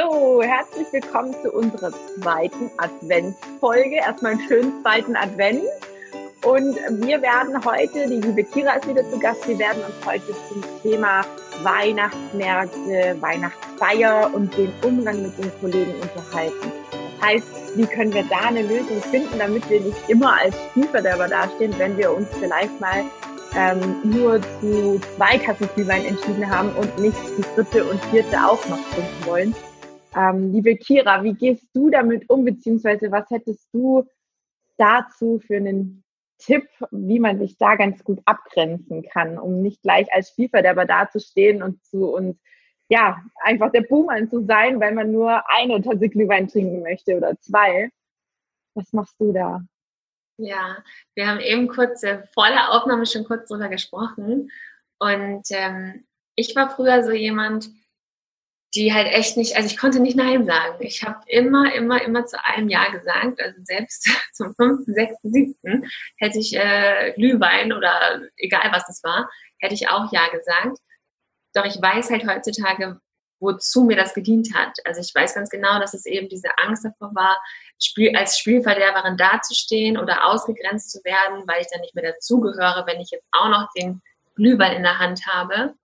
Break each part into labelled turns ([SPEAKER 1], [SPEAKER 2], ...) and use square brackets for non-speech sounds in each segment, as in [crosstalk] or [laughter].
[SPEAKER 1] So, herzlich willkommen zu unserer zweiten Adventsfolge. Erstmal einen schönen zweiten Advent. Und wir werden heute, die liebe Kira ist wieder zu Gast, wir werden uns heute zum Thema Weihnachtsmärkte, Weihnachtsfeier und den Umgang mit den Kollegen unterhalten. Das heißt, wie können wir da eine Lösung finden, damit wir nicht immer als Spielverderber dastehen, wenn wir uns vielleicht mal ähm, nur zu zwei Glühwein entschieden haben und nicht die dritte und vierte auch noch trinken wollen. Ähm, liebe Kira, wie gehst du damit um, beziehungsweise was hättest du dazu für einen Tipp, wie man sich da ganz gut abgrenzen kann, um nicht gleich als Spielverderber dazustehen und zu uns, ja, einfach der Buhmann zu sein, weil man nur eine Tasse Glühwein trinken möchte oder zwei. Was machst du da?
[SPEAKER 2] Ja, wir haben eben kurz äh, vor der Aufnahme schon kurz drüber gesprochen. Und ähm, ich war früher so jemand, die halt echt nicht, also ich konnte nicht Nein sagen. Ich habe immer, immer, immer zu einem Ja gesagt. Also selbst [laughs] zum fünften, sechsten, siebten hätte ich äh, Glühwein oder egal was das war, hätte ich auch Ja gesagt. Doch ich weiß halt heutzutage, wozu mir das gedient hat. Also ich weiß ganz genau, dass es eben diese Angst davor war, Spiel, als Spielverderberin dazustehen oder ausgegrenzt zu werden, weil ich dann nicht mehr dazugehöre, wenn ich jetzt auch noch den Glühwein in der Hand habe.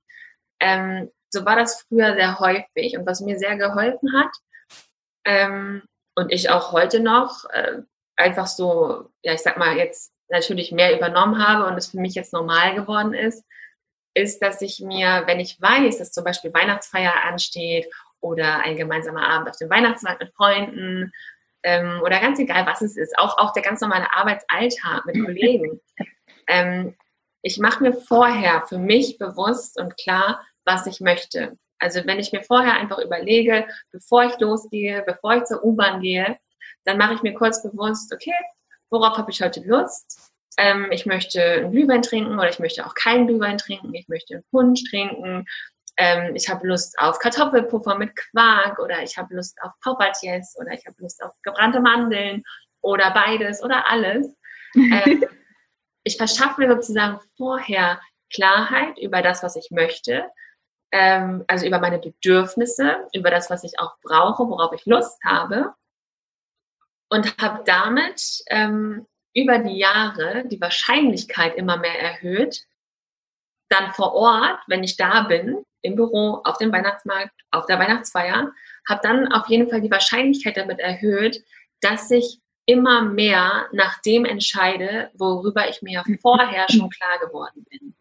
[SPEAKER 2] Ähm, so war das früher sehr häufig und was mir sehr geholfen hat ähm, und ich auch heute noch äh, einfach so, ja, ich sag mal, jetzt natürlich mehr übernommen habe und es für mich jetzt normal geworden ist, ist, dass ich mir, wenn ich weiß, dass zum Beispiel Weihnachtsfeier ansteht oder ein gemeinsamer Abend auf dem Weihnachtsmarkt mit Freunden ähm, oder ganz egal, was es ist, auch, auch der ganz normale Arbeitsalltag mit [laughs] Kollegen. Ähm, ich mache mir vorher für mich bewusst und klar, was ich möchte. Also wenn ich mir vorher einfach überlege, bevor ich losgehe, bevor ich zur U-Bahn gehe, dann mache ich mir kurz bewusst, okay, worauf habe ich heute Lust? Ähm, ich möchte einen Glühwein trinken oder ich möchte auch keinen Glühwein trinken, ich möchte einen Punsch trinken, ähm, ich habe Lust auf Kartoffelpuffer mit Quark oder ich habe Lust auf Paupatjes oder ich habe Lust auf gebrannte Mandeln oder beides oder alles. [laughs] Ähm, ich verschaffe mir sozusagen vorher Klarheit über das, was ich möchte ähm, also über meine Bedürfnisse, über das, was ich auch brauche, worauf ich Lust habe. Und habe damit ähm, über die Jahre die Wahrscheinlichkeit immer mehr erhöht, dann vor Ort, wenn ich da bin, im Büro, auf dem Weihnachtsmarkt, auf der Weihnachtsfeier, habe dann auf jeden Fall die Wahrscheinlichkeit damit erhöht, dass ich immer mehr nach dem entscheide, worüber ich mir vorher schon klar geworden bin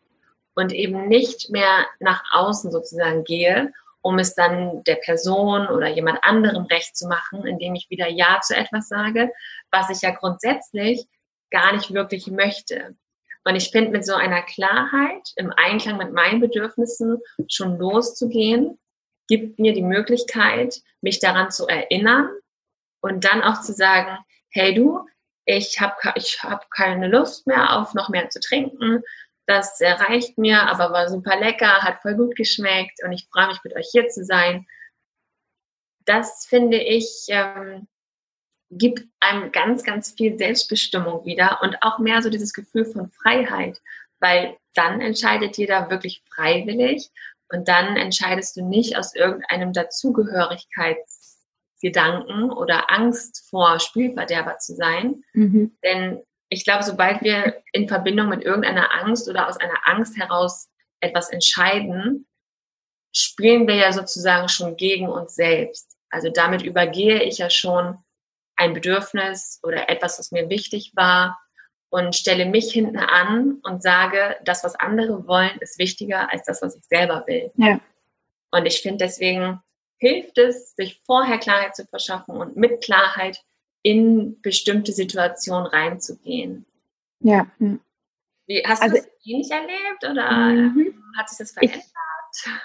[SPEAKER 2] und eben nicht mehr nach außen sozusagen gehe, um es dann der Person oder jemand anderem recht zu machen, indem ich wieder Ja zu etwas sage, was ich ja grundsätzlich gar nicht wirklich möchte. Und ich finde, mit so einer Klarheit im Einklang mit meinen Bedürfnissen schon loszugehen, gibt mir die Möglichkeit, mich daran zu erinnern und dann auch zu sagen, hey du, ich habe ich hab keine Lust mehr auf noch mehr zu trinken das erreicht mir, aber war super lecker, hat voll gut geschmeckt und ich freue mich mit euch hier zu sein. Das finde ich ähm, gibt einem ganz, ganz viel Selbstbestimmung wieder und auch mehr so dieses Gefühl von Freiheit, weil dann entscheidet jeder wirklich freiwillig und dann entscheidest du nicht aus irgendeinem Dazugehörigkeitsgedanken oder Angst vor Spielverderber zu sein, mhm. denn ich glaube, sobald wir in Verbindung mit irgendeiner Angst oder aus einer Angst heraus etwas entscheiden, spielen wir ja sozusagen schon gegen uns selbst. Also damit übergehe ich ja schon ein Bedürfnis oder etwas, was mir wichtig war und stelle mich hinten an und sage, das, was andere wollen, ist wichtiger als das, was ich selber will. Ja. Und ich finde deswegen hilft es, sich vorher Klarheit zu verschaffen und mit Klarheit in bestimmte Situationen reinzugehen. Ja. Wie, hast du also, das ähnlich erlebt oder mhm. hat sich das verändert?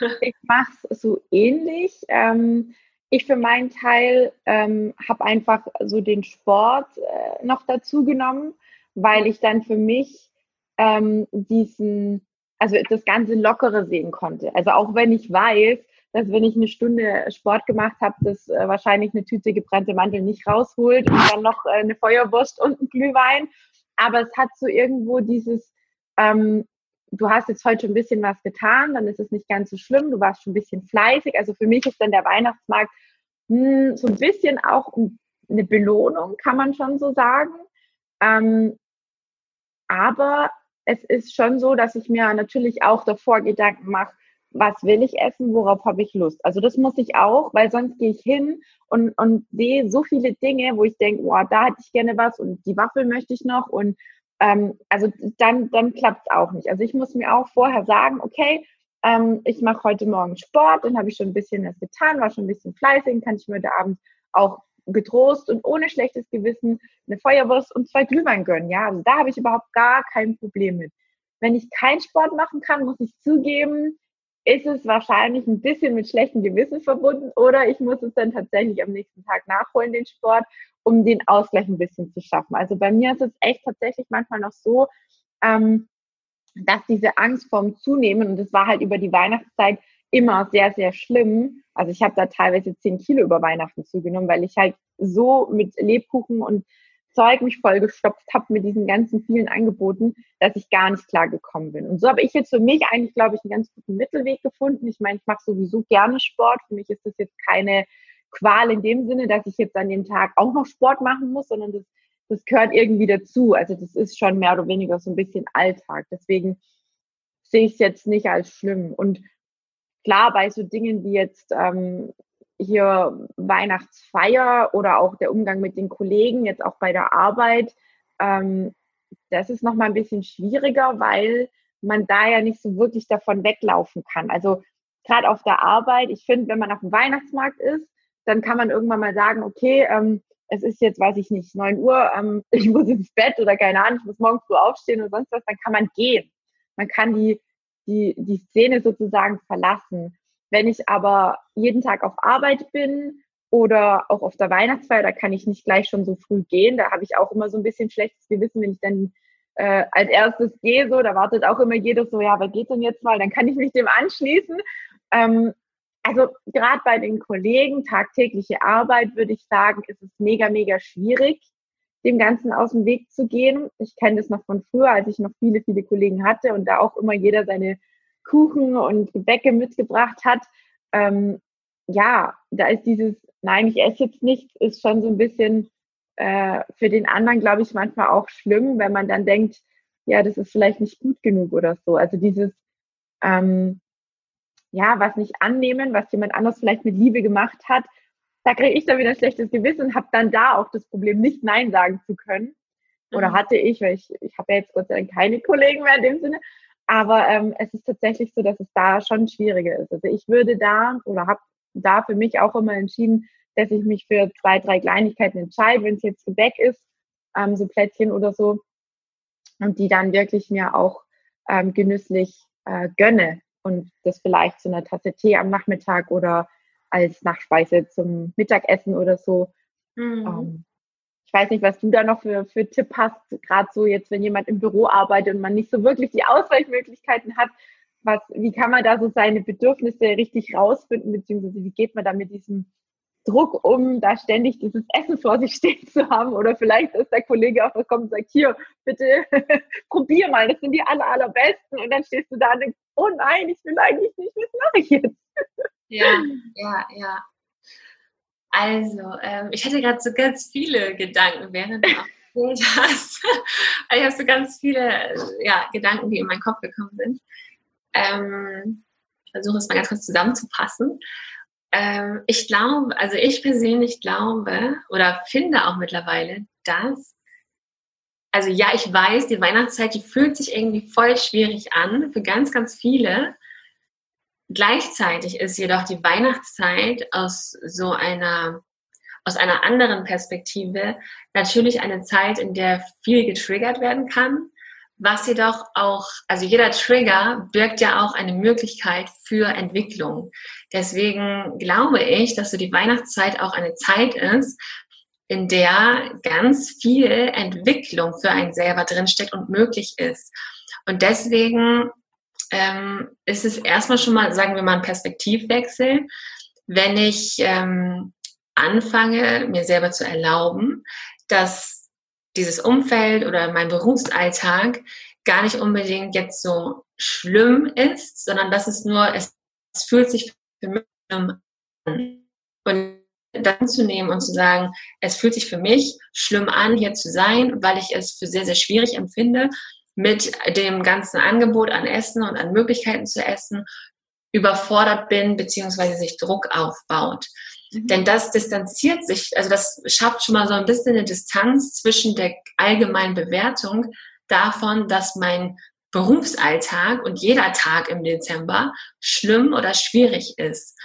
[SPEAKER 1] Ich, ich mache es so ähnlich. Ähm, ich für meinen Teil ähm, habe einfach so den Sport äh, noch dazu genommen, weil ich dann für mich ähm, diesen, also das ganze Lockere sehen konnte. Also auch wenn ich weiß, dass wenn ich eine Stunde Sport gemacht habe, dass äh, wahrscheinlich eine Tüte gebrannte Mandel nicht rausholt und dann noch äh, eine Feuerwurst und ein Glühwein. Aber es hat so irgendwo dieses, ähm, du hast jetzt heute schon ein bisschen was getan, dann ist es nicht ganz so schlimm, du warst schon ein bisschen fleißig. Also für mich ist dann der Weihnachtsmarkt hm, so ein bisschen auch eine Belohnung, kann man schon so sagen. Ähm, aber es ist schon so, dass ich mir natürlich auch davor Gedanken mache, was will ich essen, worauf habe ich Lust. Also das muss ich auch, weil sonst gehe ich hin und, und sehe so viele Dinge, wo ich denke, wow, da hätte ich gerne was und die Waffel möchte ich noch und ähm, also dann, dann klappt es auch nicht. Also ich muss mir auch vorher sagen, okay, ähm, ich mache heute Morgen Sport, dann habe ich schon ein bisschen was getan, war schon ein bisschen fleißig, kann ich mir heute Abend auch getrost und ohne schlechtes Gewissen eine Feuerwurst und zwei Glühwein gönnen. Ja, also da habe ich überhaupt gar kein Problem mit. Wenn ich keinen Sport machen kann, muss ich zugeben, ist es wahrscheinlich ein bisschen mit schlechtem Gewissen verbunden oder ich muss es dann tatsächlich am nächsten Tag nachholen, den Sport, um den Ausgleich ein bisschen zu schaffen. Also bei mir ist es echt tatsächlich manchmal noch so, ähm, dass diese Angst vorm Zunehmen, und das war halt über die Weihnachtszeit immer sehr, sehr schlimm. Also ich habe da teilweise zehn Kilo über Weihnachten zugenommen, weil ich halt so mit Lebkuchen und Zeug mich vollgestopft habe mit diesen ganzen vielen Angeboten, dass ich gar nicht klar gekommen bin. Und so habe ich jetzt für mich eigentlich, glaube ich, einen ganz guten Mittelweg gefunden. Ich meine, ich mache sowieso gerne Sport. Für mich ist das jetzt keine Qual in dem Sinne, dass ich jetzt an dem Tag auch noch Sport machen muss, sondern das, das gehört irgendwie dazu. Also das ist schon mehr oder weniger so ein bisschen Alltag. Deswegen sehe ich es jetzt nicht als schlimm. Und klar, bei so Dingen wie jetzt ähm, hier Weihnachtsfeier oder auch der Umgang mit den Kollegen, jetzt auch bei der Arbeit, ähm, das ist nochmal ein bisschen schwieriger, weil man da ja nicht so wirklich davon weglaufen kann. Also gerade auf der Arbeit, ich finde, wenn man auf dem Weihnachtsmarkt ist, dann kann man irgendwann mal sagen, okay, ähm, es ist jetzt, weiß ich nicht, 9 Uhr, ähm, [laughs] ich muss ins Bett oder keine Ahnung, ich muss morgen früh aufstehen oder sonst was, dann kann man gehen. Man kann die, die, die Szene sozusagen verlassen. Wenn ich aber jeden Tag auf Arbeit bin oder auch auf der Weihnachtsfeier, da kann ich nicht gleich schon so früh gehen. Da habe ich auch immer so ein bisschen schlechtes Gewissen, wenn ich dann äh, als erstes gehe, so, da wartet auch immer jeder so, ja, wer geht denn jetzt mal? Dann kann ich mich dem anschließen. Ähm, also gerade bei den Kollegen, tagtägliche Arbeit, würde ich sagen, ist es mega, mega schwierig, dem Ganzen aus dem Weg zu gehen. Ich kenne das noch von früher, als ich noch viele, viele Kollegen hatte und da auch immer jeder seine Kuchen und Gebäcke mitgebracht hat. Ähm, ja, da ist dieses, nein, ich esse jetzt nichts, ist schon so ein bisschen äh, für den anderen, glaube ich, manchmal auch schlimm, wenn man dann denkt, ja, das ist vielleicht nicht gut genug oder so. Also dieses, ähm, ja, was nicht annehmen, was jemand anders vielleicht mit Liebe gemacht hat, da kriege ich dann wieder ein schlechtes Gewissen und habe dann da auch das Problem, nicht Nein sagen zu können. Oder mhm. hatte ich, weil ich, ich habe ja jetzt Gott sei Dank keine Kollegen mehr in dem Sinne. Aber ähm, es ist tatsächlich so, dass es da schon schwieriger ist. Also ich würde da oder habe da für mich auch immer entschieden, dass ich mich für zwei, drei Kleinigkeiten entscheide, wenn es jetzt Gebäck ist, ähm, so Plätzchen oder so, und die dann wirklich mir auch ähm, genüsslich äh, gönne und das vielleicht zu einer Tasse Tee am Nachmittag oder als Nachspeise zum Mittagessen oder so. Mhm. Ich weiß nicht, was du da noch für, für Tipp hast, gerade so jetzt, wenn jemand im Büro arbeitet und man nicht so wirklich die Ausweichmöglichkeiten hat. Was, wie kann man da so seine Bedürfnisse richtig rausfinden, beziehungsweise wie geht man da mit diesem Druck um, da ständig dieses Essen vor sich stehen zu haben. Oder vielleicht ist der Kollege auch gekommen und sagt, hier, bitte [laughs] probier mal, das sind die aller, allerbesten. Und dann stehst du da und denkst, oh nein, ich will eigentlich nicht, was mache ich jetzt?
[SPEAKER 2] Ja, ja, ja. Also, ähm, ich hatte gerade so ganz viele Gedanken, während du erzählt hast. [laughs] ich habe so ganz viele ja, Gedanken, die in meinen Kopf gekommen sind. Ähm, ich versuche es mal ganz kurz zusammenzufassen. Ähm, ich glaube, also ich persönlich glaube oder finde auch mittlerweile, dass, also ja, ich weiß, die Weihnachtszeit, die fühlt sich irgendwie voll schwierig an für ganz, ganz viele. Gleichzeitig ist jedoch die Weihnachtszeit aus so einer aus einer anderen Perspektive natürlich eine Zeit, in der viel getriggert werden kann, was jedoch auch, also jeder Trigger birgt ja auch eine Möglichkeit für Entwicklung. Deswegen glaube ich, dass so die Weihnachtszeit auch eine Zeit ist, in der ganz viel Entwicklung für einen selber drinsteckt und möglich ist. Und deswegen ähm, ist es erstmal schon mal, sagen wir mal, ein Perspektivwechsel, wenn ich ähm, anfange, mir selber zu erlauben, dass dieses Umfeld oder mein Berufsalltag gar nicht unbedingt jetzt so schlimm ist, sondern dass es nur, es, es fühlt sich für mich an. Und dann zu nehmen und zu sagen, es fühlt sich für mich schlimm an, hier zu sein, weil ich es für sehr, sehr schwierig empfinde, mit dem ganzen Angebot an Essen und an Möglichkeiten zu essen, überfordert bin, beziehungsweise sich Druck aufbaut. Mhm. Denn das distanziert sich, also das schafft schon mal so ein bisschen eine Distanz zwischen der allgemeinen Bewertung davon, dass mein Berufsalltag und jeder Tag im Dezember schlimm oder schwierig ist.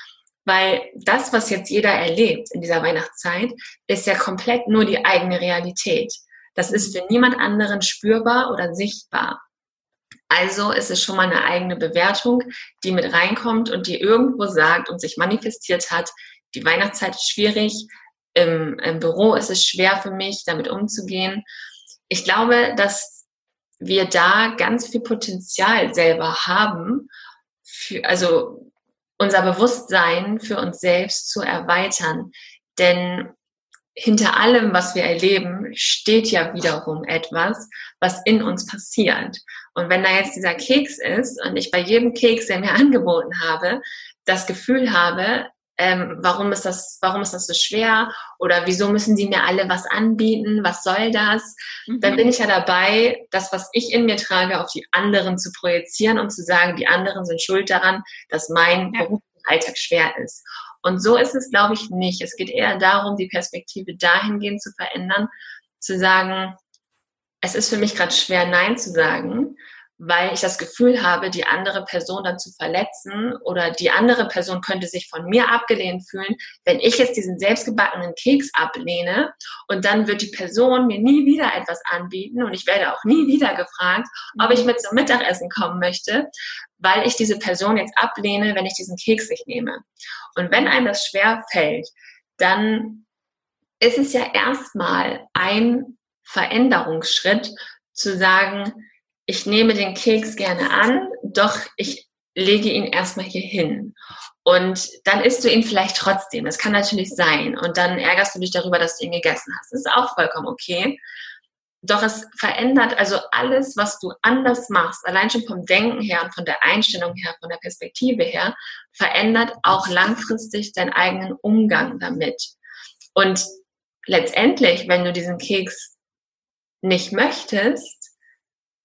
[SPEAKER 2] Weil das, was jetzt jeder erlebt in dieser Weihnachtszeit, ist ja komplett nur die eigene Realität. Das ist für niemand anderen spürbar oder sichtbar. Also ist es schon mal eine eigene Bewertung, die mit reinkommt und die irgendwo sagt und sich manifestiert hat, die Weihnachtszeit ist schwierig, im, im Büro ist es schwer für mich, damit umzugehen. Ich glaube, dass wir da ganz viel Potenzial selber haben, für, also unser Bewusstsein für uns selbst zu erweitern. Denn hinter allem, was wir erleben, steht ja wiederum etwas, was in uns passiert. Und wenn da jetzt dieser Keks ist und ich bei jedem Keks, der mir [laughs] angeboten habe, das Gefühl habe, ähm, warum ist das, warum ist das so schwer? Oder wieso müssen sie mir alle was anbieten? Was soll das? Mhm. Dann bin ich ja dabei, das, was ich in mir trage, auf die anderen zu projizieren und zu sagen, die anderen sind schuld daran, dass mein ja. Berufsalltag schwer ist. Und so ist es, glaube ich, nicht. Es geht eher darum, die Perspektive dahingehend zu verändern, zu sagen, es ist für mich gerade schwer, Nein zu sagen, weil ich das Gefühl habe, die andere Person dann zu verletzen oder die andere Person könnte sich von mir abgelehnt fühlen, wenn ich jetzt diesen selbstgebackenen Keks ablehne und dann wird die Person mir nie wieder etwas anbieten und ich werde auch nie wieder gefragt, ob ich mit zum Mittagessen kommen möchte, weil ich diese Person jetzt ablehne, wenn ich diesen Keks nicht nehme. Und wenn einem das schwer fällt, dann ist es ja erstmal ein Veränderungsschritt zu sagen, ich nehme den Keks gerne an, doch ich lege ihn erstmal hier hin. Und dann isst du ihn vielleicht trotzdem. Das kann natürlich sein. Und dann ärgerst du dich darüber, dass du ihn gegessen hast. Das ist auch vollkommen okay. Doch es verändert also alles, was du anders machst, allein schon vom Denken her und von der Einstellung her, von der Perspektive her, verändert auch langfristig deinen eigenen Umgang damit. Und letztendlich, wenn du diesen Keks nicht möchtest,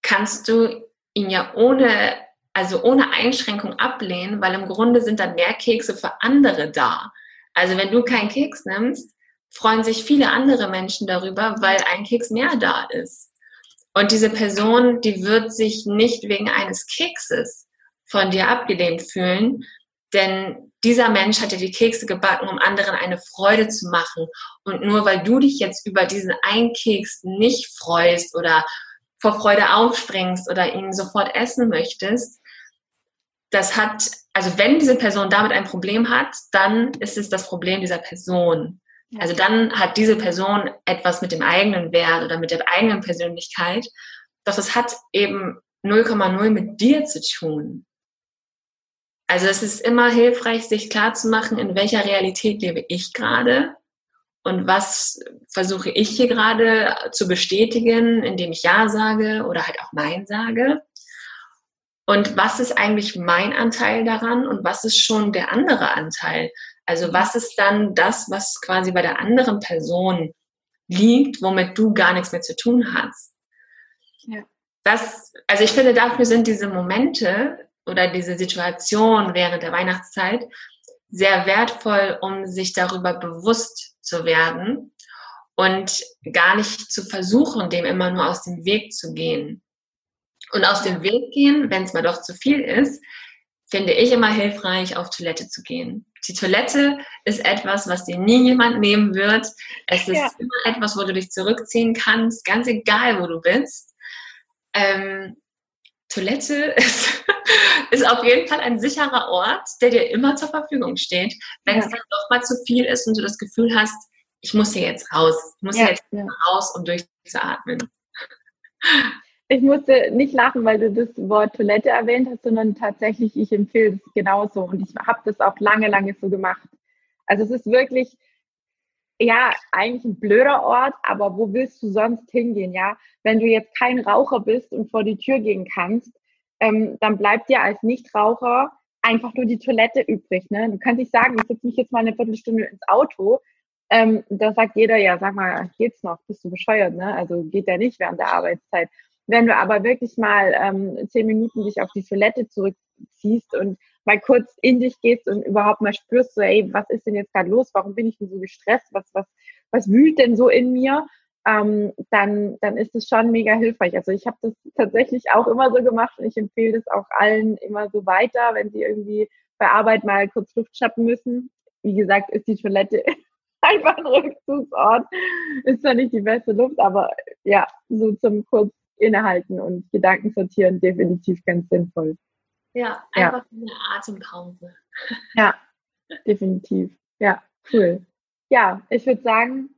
[SPEAKER 2] kannst du ihn ja ohne, also ohne Einschränkung ablehnen, weil im Grunde sind dann mehr Kekse für andere da. Also wenn du keinen Keks nimmst, freuen sich viele andere Menschen darüber, weil ein Keks mehr da ist. Und diese Person, die wird sich nicht wegen eines Kekses von dir abgelehnt fühlen, denn dieser Mensch hat ja die Kekse gebacken, um anderen eine Freude zu machen. Und nur weil du dich jetzt über diesen einen Keks nicht freust oder vor Freude aufspringst oder ihn sofort essen möchtest, das hat, also wenn diese Person damit ein Problem hat, dann ist es das Problem dieser Person. Also dann hat diese Person etwas mit dem eigenen Wert oder mit der eigenen Persönlichkeit. Doch es hat eben 0,0 mit dir zu tun. Also es ist immer hilfreich, sich klarzumachen, in welcher Realität lebe ich gerade und was versuche ich hier gerade zu bestätigen, indem ich Ja sage oder halt auch Nein sage. Und was ist eigentlich mein Anteil daran und was ist schon der andere Anteil? Also was ist dann das, was quasi bei der anderen Person liegt, womit du gar nichts mehr zu tun hast? Ja. Das, also ich finde, dafür sind diese Momente oder diese Situation während der Weihnachtszeit sehr wertvoll, um sich darüber bewusst zu werden und gar nicht zu versuchen, dem immer nur aus dem Weg zu gehen. Und aus dem Weg gehen, wenn es mal doch zu viel ist, finde ich immer hilfreich, auf Toilette zu gehen. Die Toilette ist etwas, was dir nie jemand nehmen wird. Es ist ja. immer etwas, wo du dich zurückziehen kannst, ganz egal, wo du bist. Ähm, Toilette [laughs] ist, ist auf jeden Fall ein sicherer Ort, der dir immer zur Verfügung steht. Wenn ja. es dann doch mal zu viel ist und du das Gefühl hast, ich muss hier jetzt raus, ich muss ja, jetzt ja. raus, um durchzuatmen.
[SPEAKER 1] Ich musste nicht lachen, weil du das Wort Toilette erwähnt hast, sondern tatsächlich, ich empfehle es genauso und ich habe das auch lange, lange so gemacht. Also es ist wirklich, ja, eigentlich ein blöder Ort, aber wo willst du sonst hingehen, ja? Wenn du jetzt kein Raucher bist und vor die Tür gehen kannst, ähm, dann bleibt dir als Nichtraucher einfach nur die Toilette übrig. Ne? Du kannst nicht sagen, ich setze mich jetzt mal eine Viertelstunde ins Auto. ähm, da sagt jeder, ja, sag mal, geht's noch? Bist du bescheuert, ne? Also geht ja nicht während der Arbeitszeit. Wenn du aber wirklich mal ähm, zehn Minuten dich auf die Toilette zurückziehst und mal kurz in dich gehst und überhaupt mal spürst, so, ey, was ist denn jetzt gerade los? Warum bin ich denn so gestresst? Was, was, was wühlt denn so in mir? Ähm, dann, dann ist es schon mega hilfreich. Also ich habe das tatsächlich auch immer so gemacht und ich empfehle das auch allen immer so weiter, wenn sie irgendwie bei Arbeit mal kurz Luft schnappen müssen. Wie gesagt, ist die Toilette [laughs] einfach ein Rückzugsort. Ist zwar nicht die beste Luft, aber ja, so zum kurz innehalten und Gedanken sortieren definitiv ganz sinnvoll.
[SPEAKER 2] Ja, einfach ja. eine Atempause. [laughs]
[SPEAKER 1] Ja, definitiv. Ja, cool. Ja, ich würde sagen,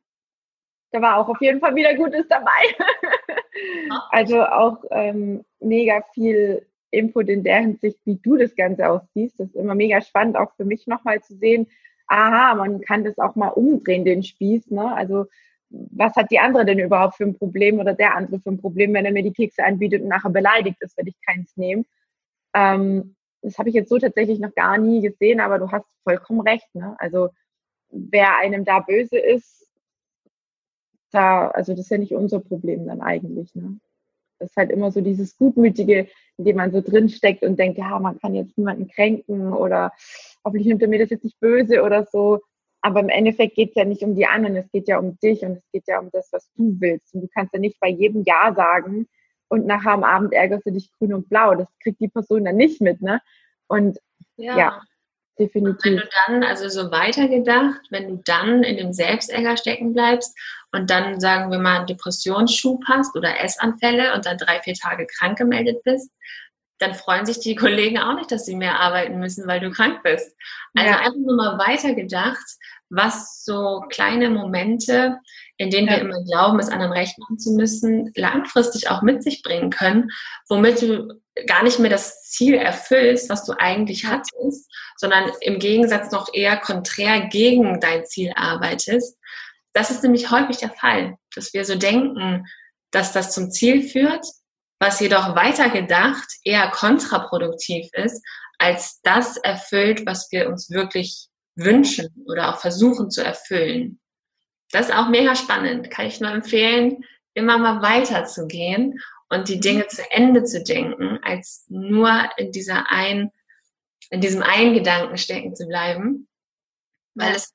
[SPEAKER 1] da war auch auf jeden Fall wieder Gutes dabei. [laughs] also auch ähm, mega viel Input in der Hinsicht, wie du das Ganze aussiehst. Das ist immer mega spannend, auch für mich nochmal zu sehen, aha, man kann das auch mal umdrehen, den Spieß. Ne? Also was hat die andere denn überhaupt für ein Problem oder der andere für ein Problem, wenn er mir die Kekse anbietet und nachher beleidigt ist, wenn ich keins nehme. Ähm, das habe ich jetzt so tatsächlich noch gar nie gesehen, aber du hast vollkommen recht. Ne? Also wer einem da böse ist, da, also das ist ja nicht unser Problem dann eigentlich. Ne? Das ist halt immer so dieses Gutmütige, in dem man so drinsteckt und denkt, ja, man kann jetzt niemanden kränken oder hoffentlich nimmt er mir das jetzt nicht böse oder so. Aber im Endeffekt geht es ja nicht um die anderen, es geht ja um dich und es geht ja um das, was du willst. Und du kannst ja nicht bei jedem Ja sagen und nachher am Abend ärgerst du dich grün und blau. Das kriegt die Person dann nicht mit, ne? Und ja, ja definitiv.
[SPEAKER 2] Und wenn du dann, also so weitergedacht, wenn du dann in dem Selbstärger stecken bleibst und dann, sagen wir mal, einen Depressionsschub hast oder Essanfälle und dann drei, vier Tage krank gemeldet bist, dann freuen sich die [laughs] Kollegen auch nicht, dass sie mehr arbeiten müssen, weil du krank bist. Also ja. einfach nur mal weitergedacht, was so kleine Momente, in denen ja. wir immer glauben, es anderen recht machen zu müssen, langfristig auch mit sich bringen können, womit du gar nicht mehr das Ziel erfüllst, was du eigentlich hattest, sondern im Gegensatz noch eher konträr gegen dein Ziel arbeitest. Das ist nämlich häufig der Fall, dass wir so denken, dass das zum Ziel führt, was jedoch weitergedacht eher kontraproduktiv ist, als das erfüllt, was wir uns wirklich wünschen oder auch versuchen zu erfüllen. Das ist auch mega spannend. Kann ich nur empfehlen, immer mal weiterzugehen und die Dinge zu Ende zu denken, als nur in dieser ein, in diesem einen Gedanken stecken zu bleiben, weil es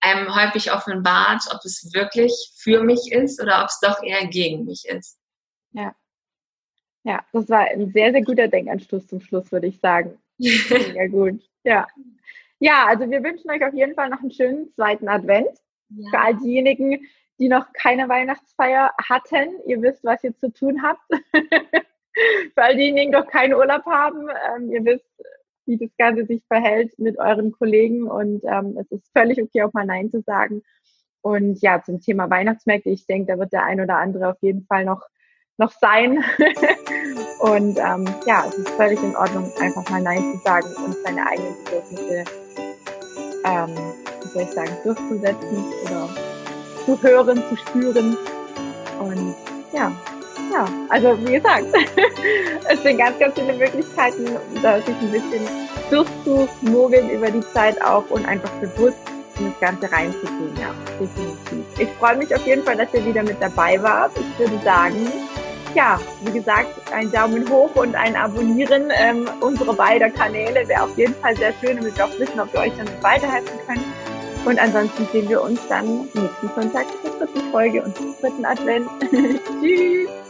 [SPEAKER 2] einem häufig offenbart, ob es wirklich für mich ist oder ob es doch eher gegen mich ist.
[SPEAKER 1] Ja. Ja, das war ein sehr, sehr guter Denkanstoß zum Schluss, würde ich sagen. [laughs] Sehr gut. Ja. Ja, also wir wünschen euch auf jeden Fall noch einen schönen zweiten Advent. Ja. Für all diejenigen, die noch keine Weihnachtsfeier hatten. Ihr wisst, was ihr zu tun habt. [laughs] Für all diejenigen, die noch keinen Urlaub haben, ähm, ihr wisst, wie das Ganze sich verhält mit euren Kollegen und ähm, es ist völlig okay, auch mal Nein zu sagen. Und ja, zum Thema Weihnachtsmärkte, ich denke, da wird der ein oder andere auf jeden Fall noch noch sein. [laughs] und ähm, ja, es ist völlig in Ordnung, einfach mal Nein zu sagen und seine eigenen Bedürfnisse, ähm, wie soll ich sagen, durchzusetzen oder zu hören, zu spüren. Und ja, ja, also wie gesagt, [laughs] es sind ganz, ganz viele Möglichkeiten, da sich ein bisschen durchzumogeln über die Zeit auch und einfach bewusst in das Ganze reinzugehen, ja, definitiv. Ich freue mich auf jeden Fall, dass ihr wieder mit dabei wart. Ich würde sagen, ja, wie gesagt, ein Daumen hoch und ein Abonnieren ähm, unserer beiden Kanäle wäre auf jeden Fall sehr schön, damit wir auch wissen, ob wir euch damit weiterhelfen können. Und ansonsten sehen wir uns dann nächsten Sonntag zur dritten Folge und zum dritten Advent. [laughs] Tschüss!